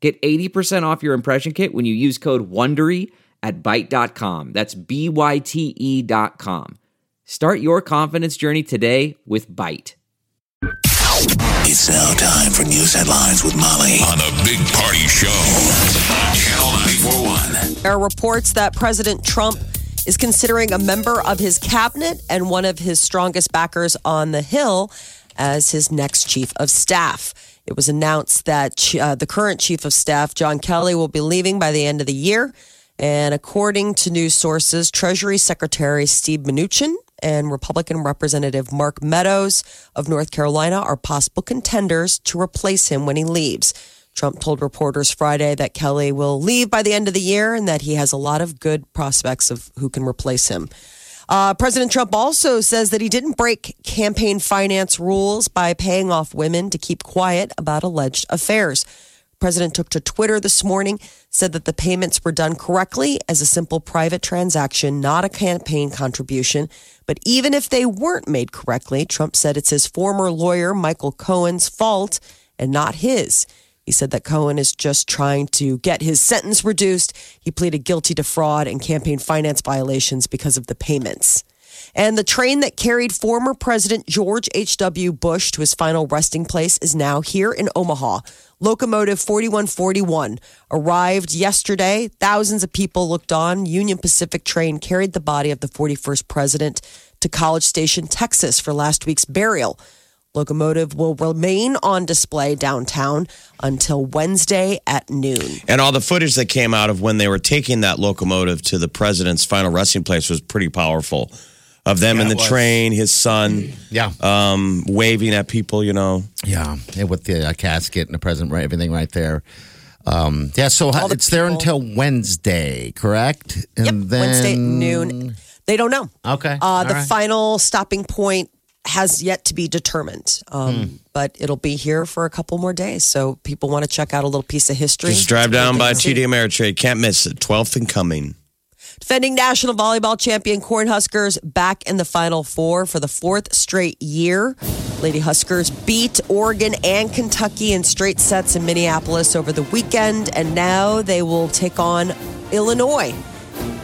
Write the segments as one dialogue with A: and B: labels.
A: Get 80% off your impression kit when you use code WONDERY at Byte.com. That's B-Y-T-E dot com. Start your confidence journey today with Byte.
B: It's now time for news headlines with Molly on a big party show on Channel 941.
C: There are reports that President Trump is considering a member of his cabinet and one of his strongest backers on the Hill as his next chief of staff. It was announced that uh, the current chief of staff, John Kelly, will be leaving by the end of the year. And according to news sources, Treasury Secretary Steve Mnuchin and Republican Representative Mark Meadows of North Carolina are possible contenders to replace him when he leaves. Trump told reporters Friday that Kelly will leave by the end of the year and that he has a lot of good prospects of who can replace him. Uh, President Trump also says that he didn't break campaign finance rules by paying off women to keep quiet about alleged affairs. President took to Twitter this morning, said that the payments were done correctly as a simple private transaction, not a campaign contribution. But even if they weren't made correctly, Trump said it's his former lawyer, Michael Cohen's fault and not his. He said that Cohen is just trying to get his sentence reduced. He pleaded guilty to fraud and campaign finance violations because of the payments. And the train that carried former President George H.W. Bush to his final resting place is now here in Omaha. Locomotive 4141 arrived yesterday. Thousands of people looked on. Union Pacific train carried the body of the 41st president to College Station, Texas for last week's burial. Locomotive will remain on display downtown until Wednesday at noon.
D: And all the footage that came out of when they were taking that locomotive to the president's final resting place was pretty powerful. Of them
E: Yeah,
D: in the train, his son,
E: Yeah.
D: um, waving at people, you know.
E: Yeah, and with the uh, casket and the president, right, everything right there. Um, yeah, so
C: All the
E: it's there until Wednesday, correct? And
C: Yep, Wednesday at noon. They don't know.
E: Okay,
C: Uh, the
E: right.
C: final stopping point has yet to be determined, um,
E: Hmm.
C: but it'll be here for a couple more days. So people want to check out a little piece of history.
D: Just drive down by
C: thing to see.
D: TD Ameritrade. Can't miss it. 12th and Cuming.
C: Defending national volleyball champion Cornhuskers back in the Final Four for the fourth straight year. Lady Huskers beat Oregon and Kentucky in straight sets in Minneapolis over the weekend, and now they will take on Illinois.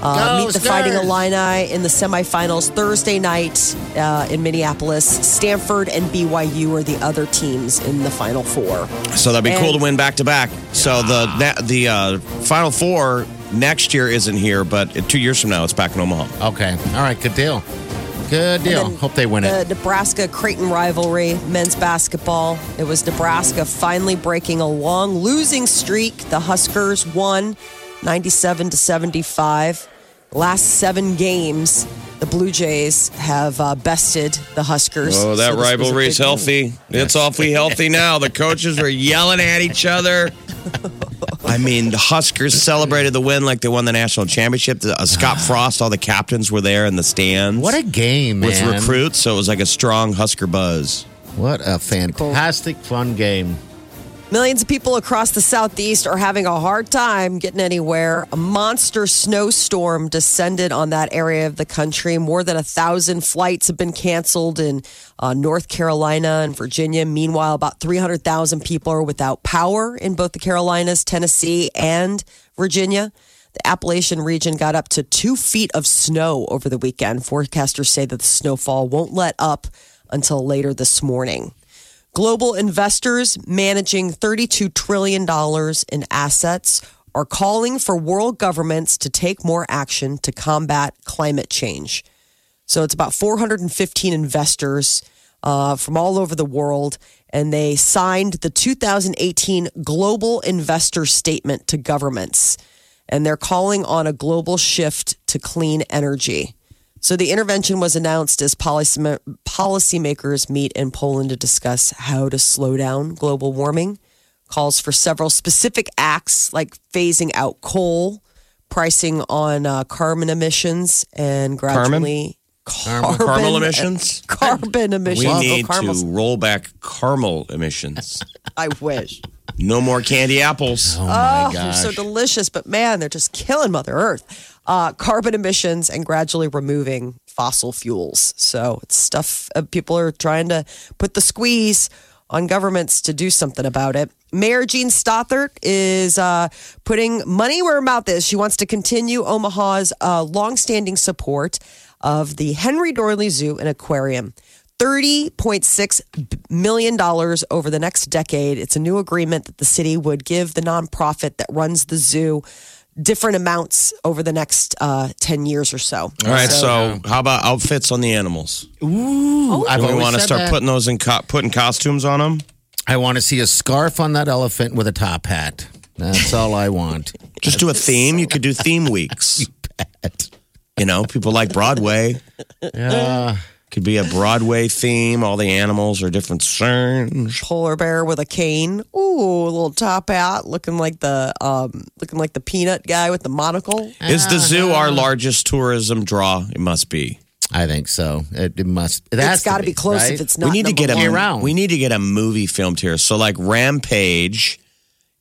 C: Uh,
E: Go,
C: meet the Fighting
E: Skurs.
C: Illini in the semifinals Thursday night uh, in Minneapolis. Stanford and BYU are the other teams in the Final Four.
D: So that'd be cool to win back to back. So the that, the uh, Final Four next year isn't here, but two years from now it's back in Omaha.
E: Okay, all right, good deal. Good deal.
C: then
E: Hope they win
C: the
E: it.
C: Nebraska Creighton rivalry, men's basketball. It was Nebraska finally breaking a long losing streak. The Huskers won 97 to 75. Last seven games, the Blue Jays have uh, bested the Huskers.
D: Oh, that
C: So this was a
D: rivalry is
C: big-
D: healthy. It's awfully healthy now. The coaches were yelling at each other. I mean, the Huskers celebrated the win like they won the national championship. The- Uh, Scott Frost, all the captains were there in the stands.
E: What a game,
D: with
E: man!
D: recruits, so it was like a strong Husker buzz.
E: What a fantastic, fun game.
C: Millions of people across the southeast are having a hard time getting anywhere. A monster snowstorm descended on that area of the country. More than a thousand flights have been canceled in uh, North Carolina and Virginia. Meanwhile, about 300,000 people are without power in both the Carolinas, Tennessee, and Virginia. The Appalachian region got up to two feet of snow over the weekend. Forecasters say that the snowfall won't let up until later this morning. Global investors managing $32 trillion in assets are calling for world governments to take more action to combat climate change. So it's about 415 investors uh, from all over the world, and they signed the 2018 Global Investor Statement to governments. And they're calling on a global shift to clean energy. So the intervention was announced as policy policymakers meet in Poland to discuss how to slow down global warming. calls for several specific acts like phasing out coal, pricing on uh, carbon emissions, and gradually carbon,
D: Caramel emissions?
C: Carbon emissions. We
D: need
C: caramels.
D: to roll back caramel emissions.
C: I wish.
D: No more candy apples.
E: Oh my
C: Oh, they're
E: gosh.
C: so delicious, but man, they're just killing Mother Earth. Uh, carbon emissions and gradually removing fossil fuels. So it's stuff uh, people are trying to put the squeeze on governments to do something about it. Mayor Jean Stothert is uh, putting money where her mouth is. She wants to continue Omaha's uh, longstanding support of the Henry Doorly Zoo and Aquarium. $30.6 million over the next decade. It's a new agreement that the city would give the nonprofit that runs the zoo different amounts over the next uh, 10 years or so.
D: All right, so how about outfits on the animals?
E: Ooh, I've
D: Do we want to start
E: that.
D: putting those in co- putting costumes on them?
E: I want to see a scarf on that elephant with a top hat. That's all I want.
D: Just do a theme. You could do theme weeks.
E: Bet.
D: You know, people like Broadway.
E: Yeah.
D: Could be a Broadway theme. All the animals are different cerns.
C: Polar bear with a cane. Ooh, a little top hat, looking like the um, looking like the peanut guy with the monocle.
D: Is the zoo our largest tourism draw? It must be.
E: I think so. It, it must. It has
C: it's got to be close
E: right?
C: if it's not.
D: we need to
C: number
D: get a
C: one.
E: around.
D: we need to get a movie filmed here. So like Rampage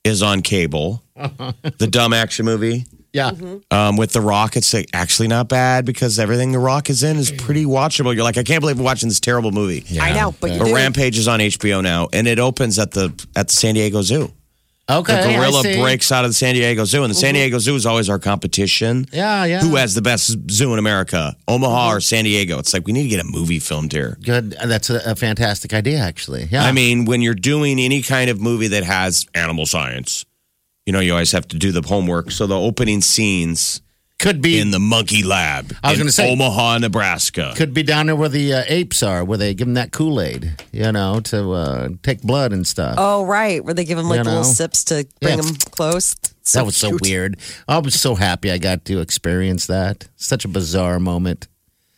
D: is on cable, the dumb action movie
E: Yeah. Mm-hmm.
D: um, with The Rock. It's like, actually not bad because everything The Rock is in is mm. pretty watchable. You're like, I can't believe we're watching this terrible movie.
E: Yeah.
C: I know, but you
D: But
C: do.
D: Rampage is on HBO now, and it opens at the at the San Diego Zoo.
E: Okay.
D: The gorilla
E: I see.
D: breaks out of the San Diego Zoo, and the San mm-hmm. Diego Zoo is always our competition.
E: Yeah, yeah.
D: Who has the best zoo in America, Omaha mm-hmm. or San Diego? It's like we need to get a movie filmed here.
E: Good. Uh, that's a, a fantastic idea, actually. Yeah.
D: I mean, when you're doing any kind of movie that has animal science, you know, you always have to do the homework. So the opening scenes
E: could be
D: in the monkey lab
E: I was gonna say-
D: Omaha, Nebraska.
E: could be down there where the uh, apes are, where they give them that Kool Aid, you know, to uh, take blood and stuff.
C: Oh, right. Where they give them like
E: You
C: little sips to bring
E: Yeah.
C: them close.
E: that was so weird. I was so happy I got to experience that. Such a bizarre moment.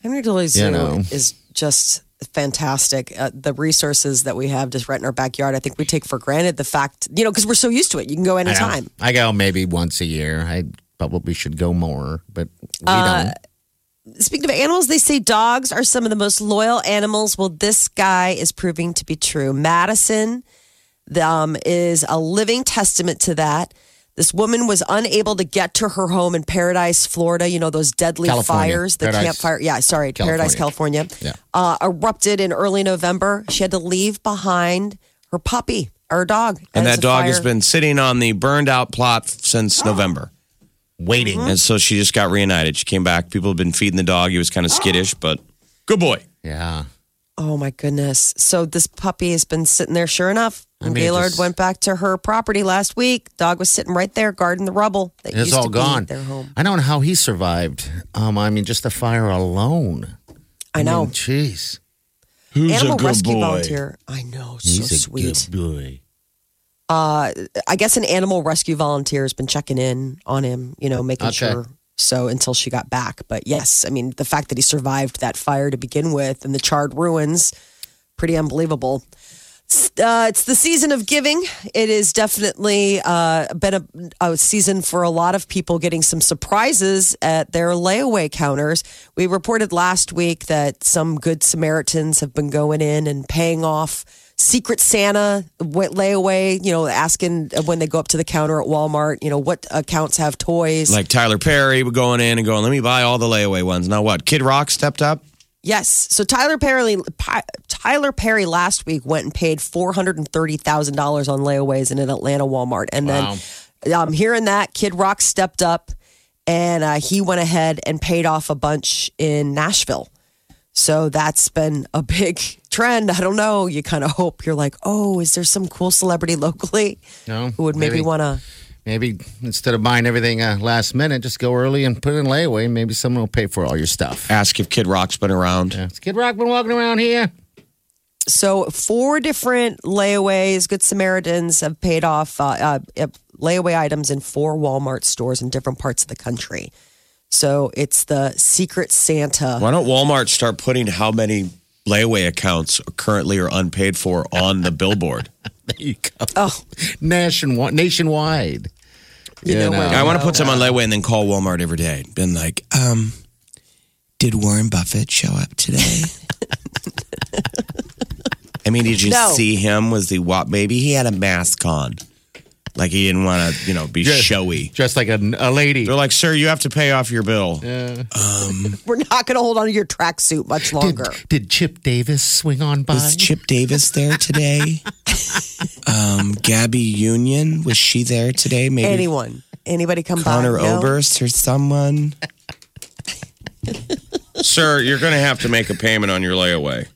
C: Henry Doorly Zoo
E: know.
C: is just fantastic. Uh, the resources that we have just right in our backyard, I think we take for granted the fact, you know, because we're so used to it. You can go
E: I
C: anytime.
E: I go maybe once a year. I probably should go more, but we
C: Uh,
E: don't.
C: Speaking of animals, they say dogs are some of the most loyal animals. Well, this guy is proving to be true. Madison um, is a living testament to that. This woman was unable to get to her home in Paradise, Florida. You know, those deadly
E: California.
C: fires, the
E: Paradise.
C: campfire. Yeah, sorry, Paradise, California.
E: Yeah.
C: Uh, erupted in early November. She had to leave behind her puppy, her dog.
D: and
C: as
D: that
C: the
D: dog has been sitting on the burned out plot since November.
E: Waiting.
C: Mm-hmm.
D: And so she just got reunited. She came back. People have been feeding the dog. He was kind of skittish, but good boy.
E: Yeah.
C: Oh my goodness. So this puppy has been sitting there sure enough.
E: I
C: And
E: mean,
C: Gaylord
E: just-
C: went back to her property last week. Dog was sitting right there guarding the rubble. That
E: It's all
C: to be
E: gone.
C: Their home.
E: I don't know how he survived. Um, I mean, just the fire alone.
C: I know.
E: mean, Jeez.
D: Who's
C: Animal rescue volunteer. I know. So
E: He's a
C: sweet.
E: good boy.
C: Uh, I guess an animal rescue volunteer has been checking in on him, you know, making
E: Okay.
C: sure. So until she got back. But yes, I mean, the fact that he survived that fire to begin with and the charred ruins, pretty unbelievable. Uh, it's the season of giving. It is definitely uh, been a, a season for a lot of people getting some surprises at their layaway counters. We reported last week that some good Samaritans have been going in and paying off Secret Santa layaway. You know, asking when they go up to the counter at Walmart. You know, what accounts have toys.
D: Like Tyler Perry going in and going, let me buy all the layaway ones. Now what? Kid Rock stepped up?
C: Yes. So Tyler Perry, Tyler Perry last week went and paid four hundred and thirty thousand dollars on layaways in an Atlanta Walmart, and then um, hearing that, Kid Rock stepped up and uh, he went ahead and paid off a bunch in Nashville. So that's been a big trend. I don't know. You kind of hope you're like, oh, is there some cool celebrity locally
E: No,
C: who would maybe,
E: maybe.
C: want to?
E: Maybe instead of buying everything uh, last minute, just go early and put it in layaway. Maybe someone will pay for all your stuff.
D: Ask if Kid Rock's been around.
E: Yeah. Has Kid Rock been walking around here?
C: So four different layaways, Good Samaritans have paid off uh, uh, uh, layaway items in four Walmart stores in different parts of the country. So it's the Secret Santa.
D: Why don't Walmart start putting how many layaway accounts currently are unpaid for on the billboard.
E: There you go.
C: Oh,
E: Nationwide. Nationwide.
C: You know where
D: I want to
C: go.
D: put some on layaway and then call Walmart every day. Been like, um, did Warren Buffett show up today? I mean, did you
C: No.
D: see him? Was the what? Maybe he had a mask on, like he didn't want to, you know, be
E: Yeah.
D: showy.
E: Just like a, a lady.
D: They're like, sir, you have to pay off your bill.
C: We're not going to hold on to your tracksuit much
E: Did,
C: longer.
E: did Chip Davis swing on by?
D: Was Chip Davis there today? um, Gabby Union was she there today? Maybe
C: Anyone, anybody come
D: Connor
C: by? No?
D: Oberst or someone. Sir, you're going to have to make a payment on your layaway.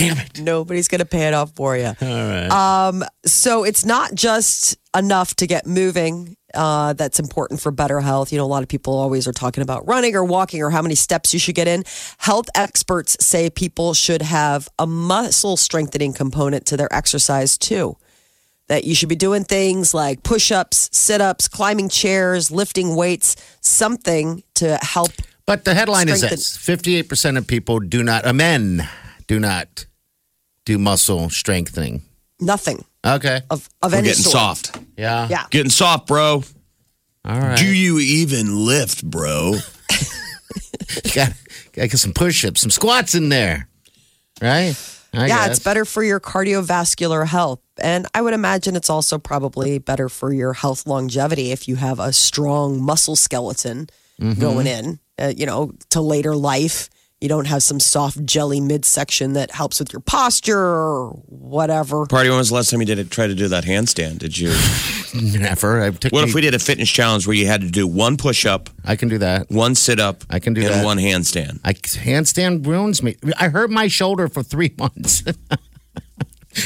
E: Damn it.
C: Nobody's going to pay it off for you. All right. Um, so it's not just enough to get moving. Uh, that's important for better health. You know, a lot of people always are talking about running or walking or how many steps you should get in. Health experts say people should have a muscle strengthening component to their exercise too. That you should be doing things like push ups, sit ups, climbing chairs, lifting weights, something to help.
E: But the headline
C: Strengthen-
E: is this 58% of people do not, uh, men do not do muscle strengthening.
C: Nothing
E: Okay.
C: of, of
D: We're
C: any
D: getting
C: sort.
D: soft.
E: Yeah.
C: Yeah.
D: Getting soft, bro.
E: All right.
D: Do you even lift, bro?
E: got, got to get some push ups, some squats in there. Right? I
C: yeah,
E: guess.
C: it's better for your cardiovascular health. And I would imagine it's also probably better for your health longevity if you have a strong muscle skeleton
E: Mm-hmm.
C: going in, uh, you know, to later life. You don't have some soft jelly midsection that helps with your posture or whatever.
D: Party, when was the last time you did it, try to do that handstand? Did you?
E: Never. I took
D: What
E: me-
D: if we did a fitness challenge where you had to do one push up,
E: I can do that.
D: one sit up,
E: I can do
D: and
E: that.
D: one handstand?
E: I handstand ruins me. I hurt my shoulder for three months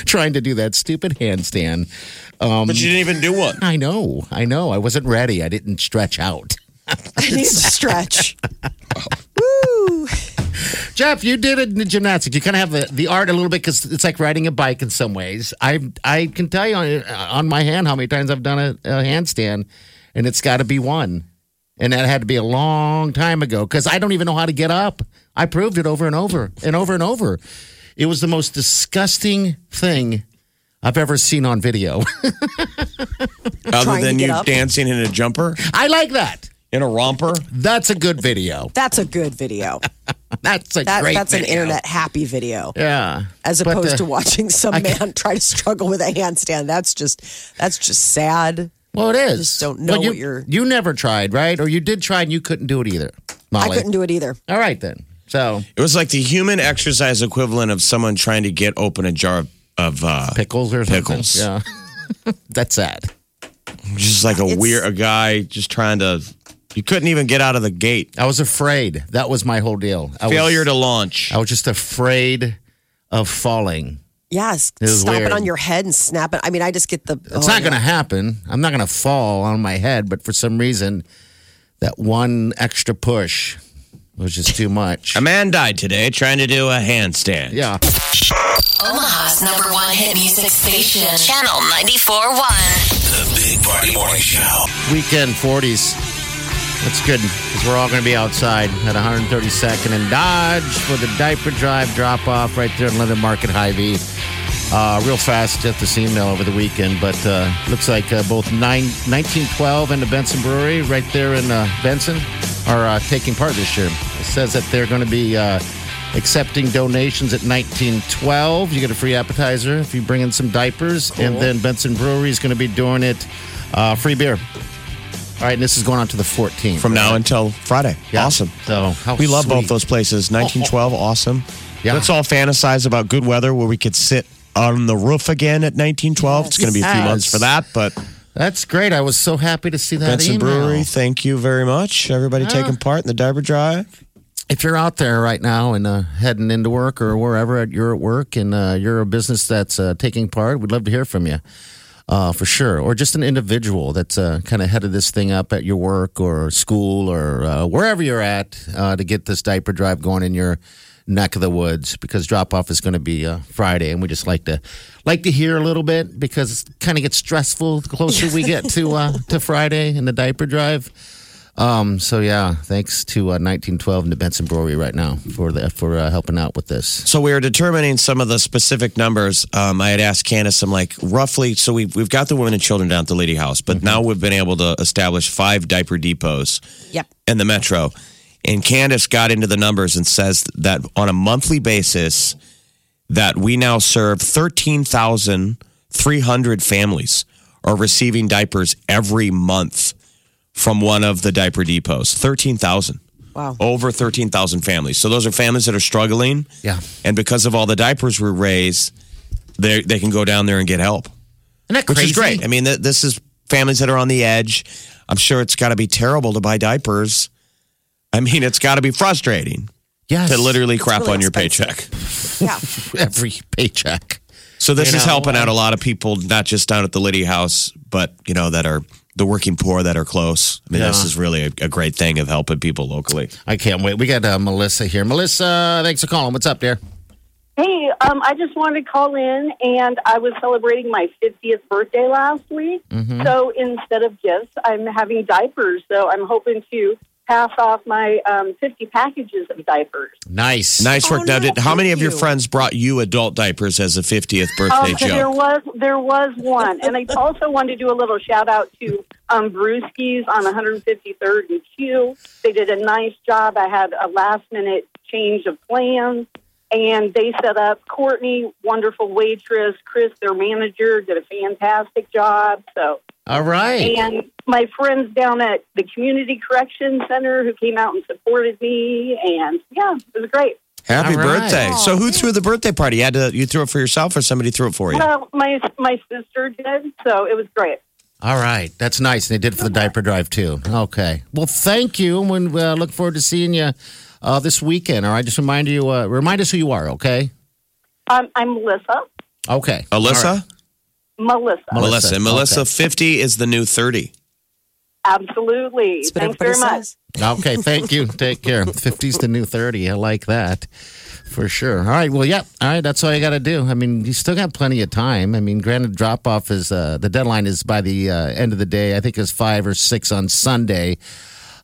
E: trying to do that stupid handstand. Um,
D: But you didn't even do one.
E: I know, I know. I wasn't ready. I didn't stretch out.
C: I need to stretch.
E: Jeff, you did it in the gymnastics. You kind of have the, the art a little bit because it's like riding a bike in some ways. I I can tell you on, on my hand how many times I've done a, a handstand, and it's got to be one. And that had to be a long time ago because I don't even know how to get up. I proved it over and over and over and over. It was the most disgusting thing I've ever seen on video.
D: Other than you
C: up.
D: dancing in a jumper,
E: I like that.
D: in a romper.
E: That's a good video.
C: That's a good video.
E: That's a
C: That,
E: great
C: that's an internet happy video.
E: Yeah.
C: As opposed
E: uh,
C: to watching some
E: I
C: man try to struggle with a handstand. That's just that's just sad.
E: Well, it is.
C: just don't know
E: But you,
C: what you're-
E: You never tried, right? Or you did try and you couldn't do it either. Molly.
C: I couldn't do it either.
E: All right then. So
D: It was like the human exercise equivalent of someone trying to get open a jar of, of uh,
E: pickles or something.
D: Pickles.
E: Yeah. That's sad.
D: just like a
C: It's-
D: weird a guy just trying to. You couldn't even get out of the gate.
E: I was afraid. That was my whole deal. I
D: Failure
E: was,
D: to launch.
E: I was just afraid of falling.
C: Yes,
E: It
C: stop
E: weird.
C: it on your head and snap it. I mean, I just get the.
E: It's not oh, going to happen. I'm not going to fall on my head, but for some reason, that one extra push was just too much.
D: A man died today trying to do a handstand.
E: yeah.
F: Omaha's number one hit music station, Channel 94.1.
B: The Big Party Morning Show.
E: Weekend 40s. That's good because we're all going to be outside at 132nd and Dodge for the diaper drive drop off right there in Linden Market Hy-Vee. Uh, real fast, get this email over the weekend, but uh, looks like uh, both nine, 1912 and the Benson Brewery right there in uh, Benson are uh, taking part this year. It says that they're going to be uh, accepting donations at 1912. You get a free appetizer if you bring in some diapers, and then Benson Brewery is going to be doing it uh, free beer. All right, and this is going on to the 14th.
D: From now until Friday.
E: Yeah.
D: Awesome.
E: So how
D: We love both those places. 1912, awesome.
E: Yeah.
D: Let's all fantasize about good weather where we could sit on the roof again at 1912. It's going to be a few
E: Yes.
D: months for that, but
E: That's great. I was so happy to see that
D: Benson
E: email.
D: Brewery, thank you very much. Everybody taking part in the diaper drive.
E: If you're out there right now and uh, heading into work or wherever you're at work and uh, you're a business that's uh, taking part, we'd love to hear from you. Uh, for sure, or just an individual that's uh, kind of headed this thing up at your work or school or uh, wherever you're at uh, to get this diaper drive going in your neck of the woods because drop off is going to be uh, Friday, and we just like to like to hear a little bit because it kind of gets stressful the closer we get to uh, to Friday and the diaper drive. Um, so yeah, thanks to uh, 1912 and the Benson Brewery right now for the for uh, helping out with this.
D: So we were determining some of the specific numbers. Um, I had asked Candace, I'm like, roughly, so we've, we've got the women and children down at the Lydia House, but now we've been able to establish five diaper depots
C: Yep.
D: in the metro. And Candace got into the numbers and says that on a monthly basis, that we now serve 13,300 families are receiving diapers every month from one of the diaper depots. 13,000.
C: Wow.
D: Over 13,000 families. So those are families that are struggling.
E: Yeah.
D: And because of all the diapers we raise, they they can go down there and get help,
E: Isn't that
D: which is great. I mean, th- this is families that are on the edge. I'm sure it's got to be terrible to buy diapers. I mean, it's got to be frustrating
E: yes.
D: to literally crap
C: really
D: on your
C: expensive.
D: paycheck.
C: Yeah.
E: every paycheck.
D: So this
E: You
D: is
E: know,
D: helping out a lot of people, not just down at the Lydia House, but you know that are the working poor that are close. I mean, this is really a, a great thing of helping people locally.
E: I can't wait. We got uh, Melissa here. Melissa, thanks for calling. What's up, dear?
G: Hey, um, I just wanted to call in, and I was celebrating my 50th birthday last week. So instead of gifts, I'm having diapers. So I'm hoping to pass off my um, 50 packages of diapers.
E: Nice.
D: Nice work.
C: Oh,
D: now,
C: no,
D: did, how many
C: thank
D: of your friends brought you adult diapers as a 50th birthday
G: Um, there was there was one, and I also wanted to do a little shout out to um, Brewskis on 153rd and Q. They did a nice job. I had a last minute change of plans, and they set up Courtney, wonderful waitress, Chris, their manager, did a fantastic job. So,
E: All right.
G: and my friends down at the Community Correction Center who came out and supported me, and yeah, it was great.
D: Happy
E: All right.
D: birthday! so, who threw the birthday party? You had to you threw it for yourself, or somebody threw it for you?
G: Well, my my sister did, so it was great.
E: All right. That's nice. They did it for the diaper drive, too. Okay. Well, thank you. And we uh, look forward to seeing you uh, this weekend. All right. Just remind you, uh, remind us who you are, okay?
G: Um, I'm Melissa.
E: Okay.
D: Alyssa,
E: All right.
G: Melissa.
D: Melissa,
E: Melissa,
D: and Melissa,
E: okay.
D: fifty is the new thirty.
G: Absolutely.
C: That's what
G: Thanks very
C: everybody
G: much.
C: says.
E: Okay. Thank you. Take care. 50's the new 30. I like that for sure. All right. Well, yeah. All right. That's all you got to do. I mean, you still got plenty of time. I mean, granted, drop off is uh, the deadline is by the uh, end of the day. I think it's five or six on Sunday.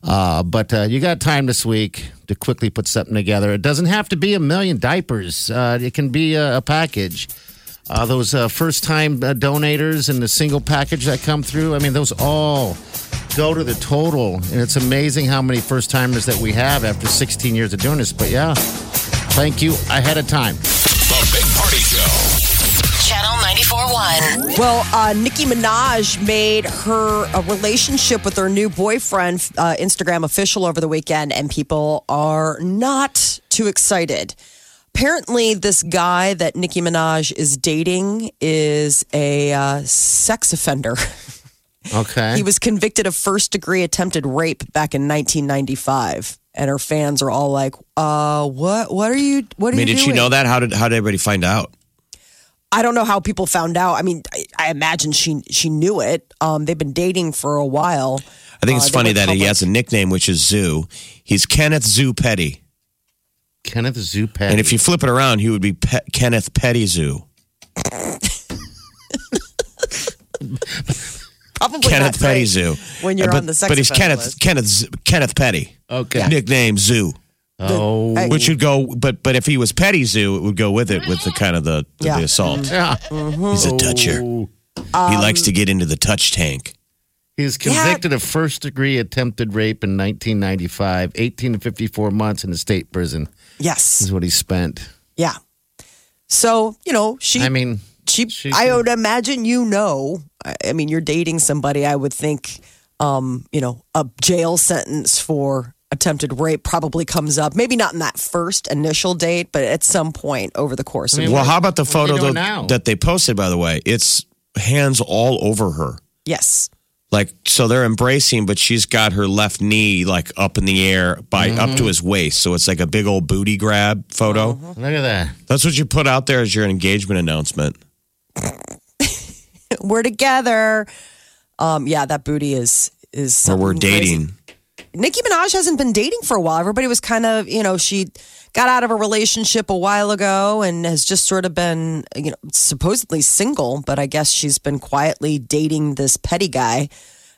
E: Uh, but uh, you got time this week to quickly put something together. It doesn't have to be a million diapers. Uh, it can be a, a package. Uh, those uh, first time uh, donators and the single package that come through, I mean, those all go to the total. And it's amazing how many first timers that we have after 16 years of doing this. But yeah, thank you ahead of time.
B: The Big Party Show.
F: Channel 94.1.
C: Well, uh, Nicki Minaj made her a relationship with her new boyfriend uh, Instagram official over the weekend, and people are not too excited. Apparently, this guy that Nicki Minaj is dating is a uh, sex offender.
E: Okay.
C: He was convicted of first degree attempted rape back in 1995. And her fans are all like, uh, what, what are you, what are
D: I mean,
C: you
D: did she know that? How did how did everybody find out?
C: I don't know how people found out. I mean, I, I imagine she she knew it. Um, they've been dating for a while.
D: I think
C: Uh,
D: it's
C: they
D: funny that he has a nickname, which is Zoo. He's Kenneth Zoo Petty,
E: Kenneth Zupet.
D: and if you flip it around, he would be Pe- Kenneth Petty Zoo.
C: Probably
D: Kenneth
C: not
D: Petty
C: great
D: Zoo.
C: when you're
D: but,
C: on the sex
D: But he's
C: offender
D: Kenneth
C: list.
D: Kenneth Z- Kenneth Petty.
E: Okay.
D: Nickname Zoo.
E: Oh.
C: Hey,
D: Which would go, but but if he was Petty Zoo, it would go with it with the kind of the, the,
C: Yeah.
D: the assault.
E: Yeah.
D: He's a toucher.
C: Um,
D: he likes to get into the touch tank.
E: He was convicted of first degree attempted rape in 1995, 18 to 54 months in the state prison
C: yes,
E: is what he spent.
C: yeah. So you know, she
E: I mean,
C: she,
E: she
C: I would imagine you know. I, I mean, you're dating somebody. I would think, um, you know, a jail sentence for attempted rape probably comes up. Maybe not in that first initial date, but at some point over the course of.
E: mean,
D: Well, how about the
E: What are they
D: photo
E: doing
D: though,
E: now?
D: that they posted? By the way, it's hands all over her.
C: yes,
D: Like so, they're embracing, but she's got her left knee like up in the air by up
E: Mm-hmm.
D: to his waist. So it's like a big old booty grab photo.
E: look at that.
D: That's what you put out there as your engagement announcement.
C: we're together. Um, yeah, that booty is is.
D: Or we're
C: something crazy.
D: dating.
C: Nicki Minaj hasn't been dating for a while. Everybody was kind of, you know, she got out of a relationship a while ago and has just sort of been, you know, supposedly single, but I guess she's been quietly dating this petty guy.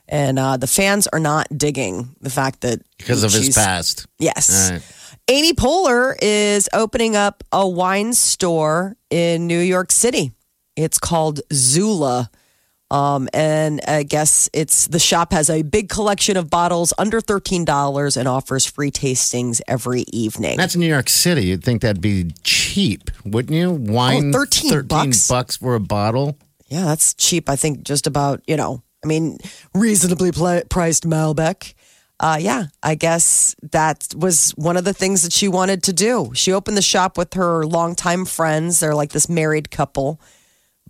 C: And uh, the fans are not digging the fact that
E: because of his past.
C: Yes.
E: Right.
C: Amy Poehler is opening up a wine store in New York City. It's called Zula. Um, and I guess it's the shop has a big collection of bottles under $13 and offers free tastings every evening.
E: That's New York City. You'd think that'd be cheap, wouldn't you? Wine,
C: Oh, 13 bucks?
E: bucks for a bottle.
C: yeah, that's cheap. I think just about, you know, I mean, reasonably priced Malbec. Uh, yeah, I guess that was one of the things that she wanted to do. She opened the shop with her longtime friends. They're like this married couple.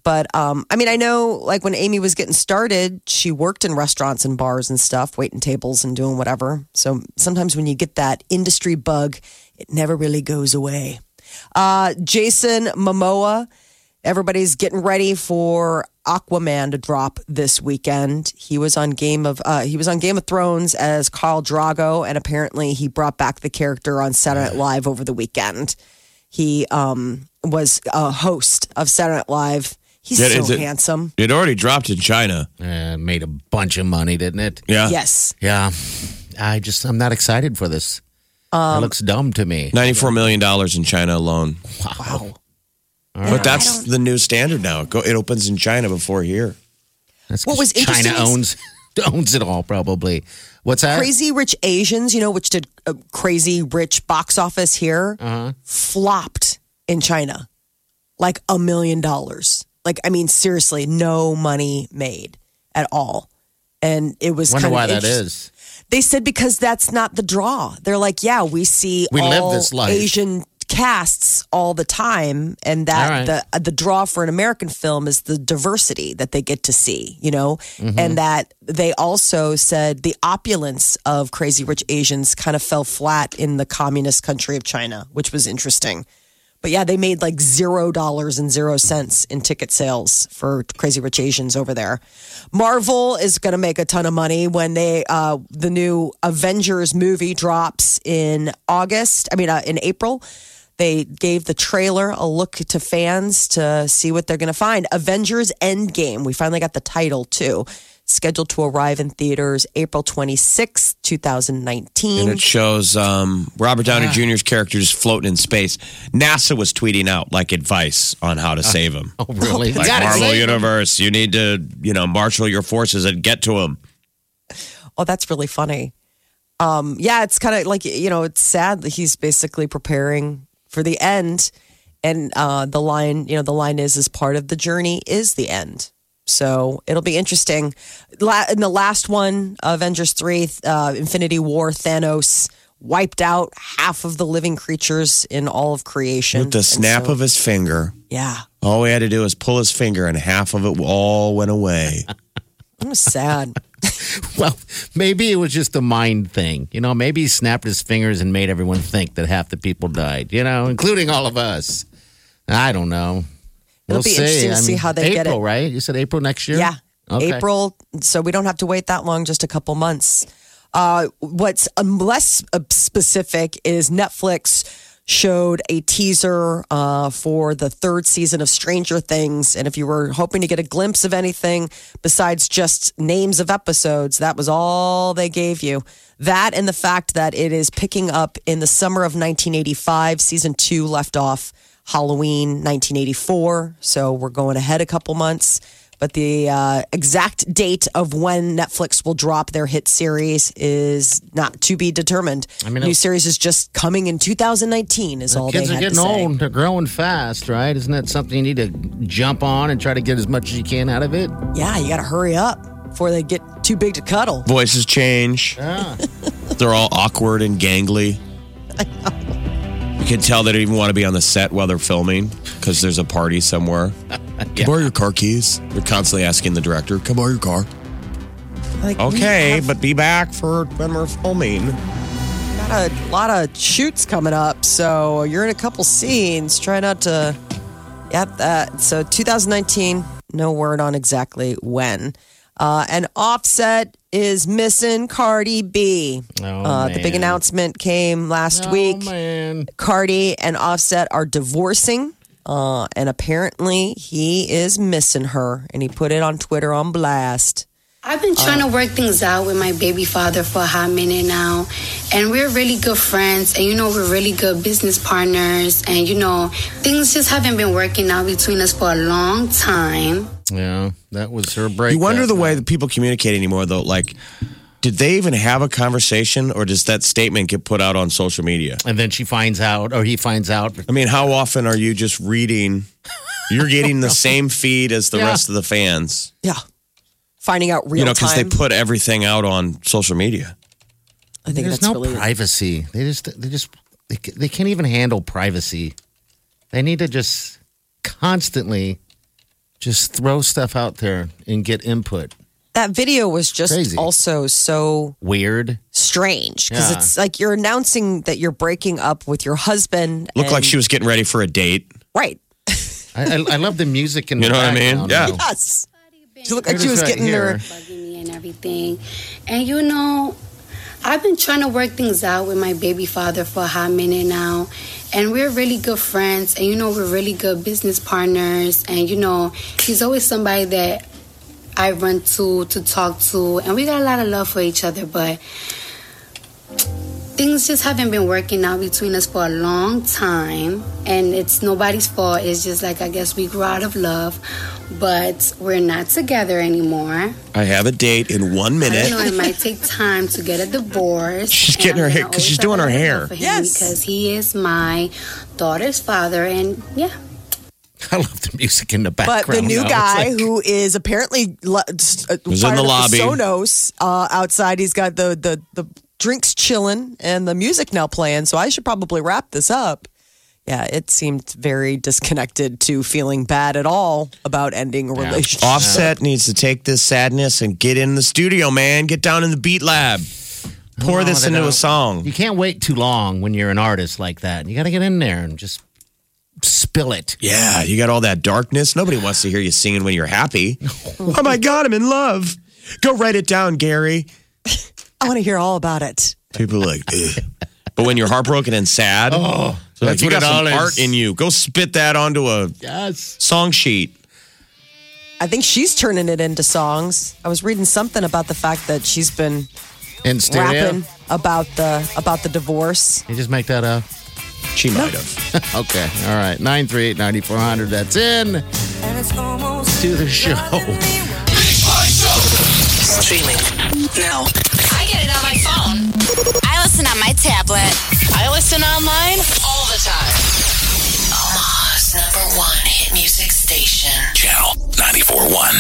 C: But um, I mean, I know like when Amy was getting started, she worked in restaurants and bars and stuff, waiting tables and doing whatever. So sometimes when you get that industry bug, it never really goes away. Uh, Jason Momoa, everybody's getting ready for Aquaman to drop this weekend. He was on Game of uh, he was on Game of Thrones as Khal Drogo, and apparently he brought back the character on Saturday Night Live over the weekend. He um, was a host of Saturday Night Live. He's
D: Yeah,
C: so
D: it-
C: handsome.
D: It already dropped in China.
E: Uh, made a bunch of money, didn't it?
D: Yeah.
C: Yes.
E: Yeah. I just, I'm not excited for this.
C: Um,
E: it looks dumb to me.
D: $94 million in China alone.
C: Wow.
D: But that's the new standard now. It, go, it opens in China before here.
E: That's
C: What
E: 'cause
C: was
E: China owns owns it all, probably. What's that?
C: Crazy Rich Asians, you know, which did a crazy rich box office here, flopped in China like a million dollars. Like, I mean, seriously, no money made at all. And it was
E: Wonder
C: kind
E: why that
C: interest- They said because that's not the draw. They're like, yeah, we see
E: We
C: all
E: live this life.
C: Asian casts all the time, and that
E: right.
C: the the draw for an American film is the diversity that they get to see, you know,
E: Mm-hmm.
C: and that they also said the opulence of Crazy Rich Asians kind of fell flat in the communist country of China, which was interesting. But yeah, they made like zero dollars and zero cents in ticket sales for Crazy Rich Asians over there. Marvel is going to make a ton of money when they uh, the new Avengers movie drops in August. I mean, uh, in April. They gave the trailer a look to fans to see what they're going to find. Avengers Endgame. We finally got the title too. Scheduled to arrive in theaters April 26th, 2019.
D: And it shows um, Robert Downey Jr.'s character just floating in space. NASA was tweeting out like advice on how to save him.
E: Oh, really?
D: Like Marvel. Universe, you need to, you know, marshal your forces and get to him.
C: Oh, that's really funny. Um, yeah, it's kind of like you know, it's sad that he's basically preparing for the end, and uh, the line, you know, the line is, "Is part of the journey is the end." So it'll be interesting. La- in the last one, Avengers three, uh, Infinity War, Thanos wiped out half of the living creatures in all of creation
D: With the snap
C: so-
D: of his finger,
C: yeah.
D: all we had to do was pull his finger and half of it all went away.
C: It was sad.
E: Well, maybe it was just a mind thing. You know, maybe he snapped his fingers and made everyone think that half the people died, you know, including all of us. I don't know.
C: It'll be interesting to see how they
E: April,
C: get it.
E: right? You said April next year?
C: Yeah.
E: Okay.
C: April. So we don't have to wait that long, just a couple months. Uh, what's um, less uh, specific is Netflix showed a teaser uh, for the third season of Stranger Things. And if you were hoping to get a glimpse of anything besides just names of episodes, that was all they gave you. That and the fact that it is picking up in the summer of 1985. Season two left off Halloween 1984. So we're going ahead a couple months. But the uh, exact date of when Netflix will drop their hit series is not to be determined.
E: I mean,
C: new series is just coming in 2019. Is all
E: Kids
C: they
E: are
C: had
E: getting
C: to say.
E: old. They're growing fast, right? Isn't that something you need to jump on and try to get as much as you can out of it?
C: Yeah, you got to hurry up before they get too big to cuddle.
D: Voices change.
E: Yeah.
D: They're all awkward and gangly. You can tell they don't even want to be on the set while they're filming because there's a party somewhere. Come borrow your car keys. They're constantly asking the director, "Come borrow your car."
C: Like,
D: Okay,
C: have
D: but be back for when we're filming.
C: got a lot of shoots coming up, so you're in a couple scenes. Try not to. Yep, that. So 2019, no word on exactly when. Uh, and Offset is missing Cardi B.
E: Oh,
C: uh, the big announcement came last
E: Oh,
C: week.
E: man.
C: Cardi and Offset are divorcing. Uh, and apparently he is missing her and he put it on Twitter on blast.
H: I've been trying to um, work things out with my baby father for a hot minute now. And we're really good friends. And, you know, we're really good business partners. And, you know, things just haven't been working out between us for a long time.
E: Yeah, that was her break.
D: You wonder the way that people communicate anymore, though. Like, did they even have a conversation, or does that statement get put out on social media?
E: And then she finds out, or he finds out.
D: I mean, how often are you just reading? You're getting the same feed as the
E: Yeah.
D: rest of the fans,
C: Yeah. Finding out real
D: you know, because they
C: time.
D: put everything out on social media.
C: I think
E: There's
C: that's
E: no
C: really
E: privacy. They just, they just, they, ca- they can't even handle privacy. They need to just constantly just throw stuff out there and get input.
C: that video was just
E: Crazy.
C: also so
E: Weird.
C: strange because
E: Yeah.
C: it's like you're announcing that you're breaking up with your husband.
D: Looked like
C: and-
D: she was getting ready for a date.
C: right.
E: I, I, I love the music and
D: You know what I mean? Yeah.
C: Yes. She looked like
E: It
C: she was getting
E: here.
C: there.
H: bugging me and everything. And you know, I've been trying to work things out with my baby father for a hot minute now. And we're really good friends. And you know, we're really good business partners. And you know, he's always somebody that I run to to talk to. And we got a lot of love for each other. But things just haven't been working out between us for a long time. And it's nobody's fault. It's just like, I guess we grew out of love. But we're not together anymore.
D: I have a date in one minute.
H: I
D: minute.
H: know it might take time to get a divorce.
D: She's getting her hair-
H: gonna
D: 'cause she's doing her hair.
H: love for him
C: Yes.
H: because he is my daughter's father, and yeah,
E: I love the music in the background.
C: But the new
E: now.
C: Guy
E: like-
C: who is apparently lo- uh,
D: Was in the
C: up
D: lobby.
C: Sonos uh, outside. He's got the, the the drinks chilling and the music now playing. So I should probably wrap this up. Yeah, it seemed very disconnected to feeling bad at all about ending a relationship.
D: Offset needs to take this sadness and get in the studio, man. Get down in the beat lab. Pour
E: No,
D: this
E: they
D: into a
E: don't.
D: song.
E: You can't wait too long when you're an artist like that. You got to get in there and just spill it.
D: Yeah, you got all that darkness. Nobody wants to hear you singing when you're happy. oh my God, I'm in love. Go write it down, Gary.
C: I want to hear all about it.
D: People are like, Ugh. but when you're heartbroken and sad, oh, so like, you
E: what
D: got some
E: all is.
D: art in you. Go spit that onto a
E: Yes.
D: song sheet.
C: I think she's turning it into songs. I was reading something about the fact that she's been
E: In stereo.
C: rapping about the about the divorce.
E: You just make that up.
D: She might have.
E: Okay. All right. 938 9400. That's in to the show.
B: Big Party Show.
F: Streaming now tablet. I listen online all the time. Omaha's number one hit music station.
B: Channel 941.